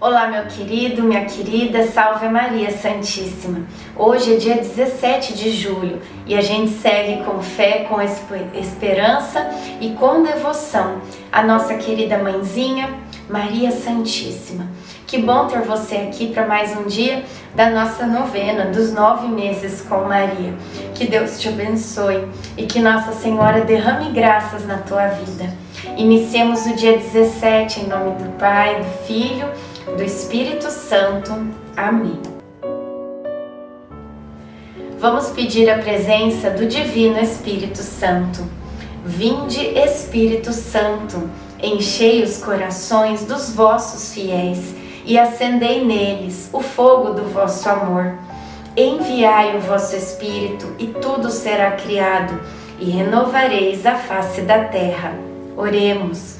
Olá, meu querido, minha querida, salve Maria Santíssima. Hoje é dia 17 de julho e a gente segue com fé, com esperança e com devoção a nossa querida mãezinha, Maria Santíssima. Que bom ter você aqui para mais um dia da nossa novena dos nove meses com Maria. Que Deus te abençoe e que Nossa Senhora derrame graças na tua vida. Iniciemos o dia 17 em nome do Pai, do Filho do Espírito Santo. Amém. Vamos pedir a presença do Divino Espírito Santo. Vinde, Espírito Santo, enchei os corações dos vossos fiéis e acendei neles o fogo do vosso amor. Enviai o vosso Espírito e tudo será criado, e renovareis a face da terra. Oremos.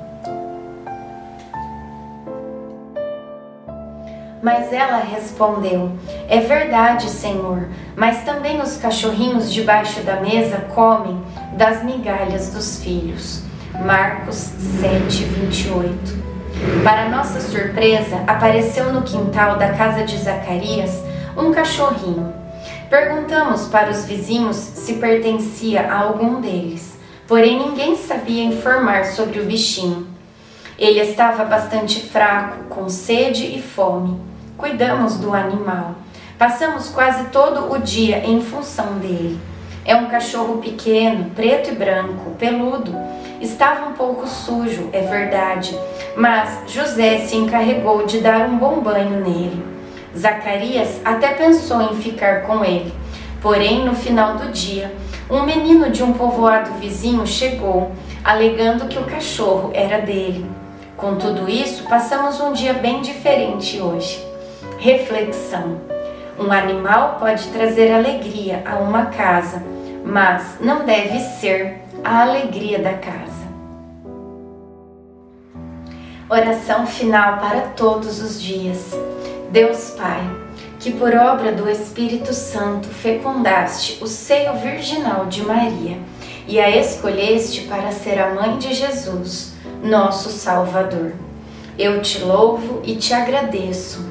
Mas ela respondeu: É verdade, Senhor, mas também os cachorrinhos debaixo da mesa comem das migalhas dos filhos. Marcos 7, 28. Para nossa surpresa, apareceu no quintal da casa de Zacarias um cachorrinho. Perguntamos para os vizinhos se pertencia a algum deles, porém ninguém sabia informar sobre o bichinho. Ele estava bastante fraco, com sede e fome cuidamos do animal. Passamos quase todo o dia em função dele. É um cachorro pequeno, preto e branco, peludo. Estava um pouco sujo, é verdade, mas José se encarregou de dar um bom banho nele. Zacarias até pensou em ficar com ele. Porém, no final do dia, um menino de um povoado vizinho chegou, alegando que o cachorro era dele. Com tudo isso, passamos um dia bem diferente hoje. Reflexão: Um animal pode trazer alegria a uma casa, mas não deve ser a alegria da casa. Oração final para todos os dias. Deus Pai, que por obra do Espírito Santo fecundaste o seio virginal de Maria e a escolheste para ser a mãe de Jesus, nosso Salvador. Eu te louvo e te agradeço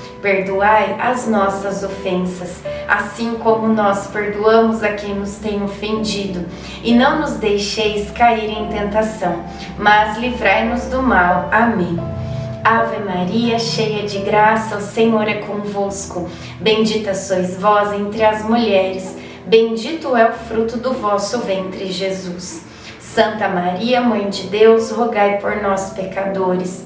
Perdoai as nossas ofensas, assim como nós perdoamos a quem nos tem ofendido. E não nos deixeis cair em tentação, mas livrai-nos do mal. Amém. Ave Maria, cheia de graça, o Senhor é convosco. Bendita sois vós entre as mulheres, bendito é o fruto do vosso ventre, Jesus. Santa Maria, Mãe de Deus, rogai por nós, pecadores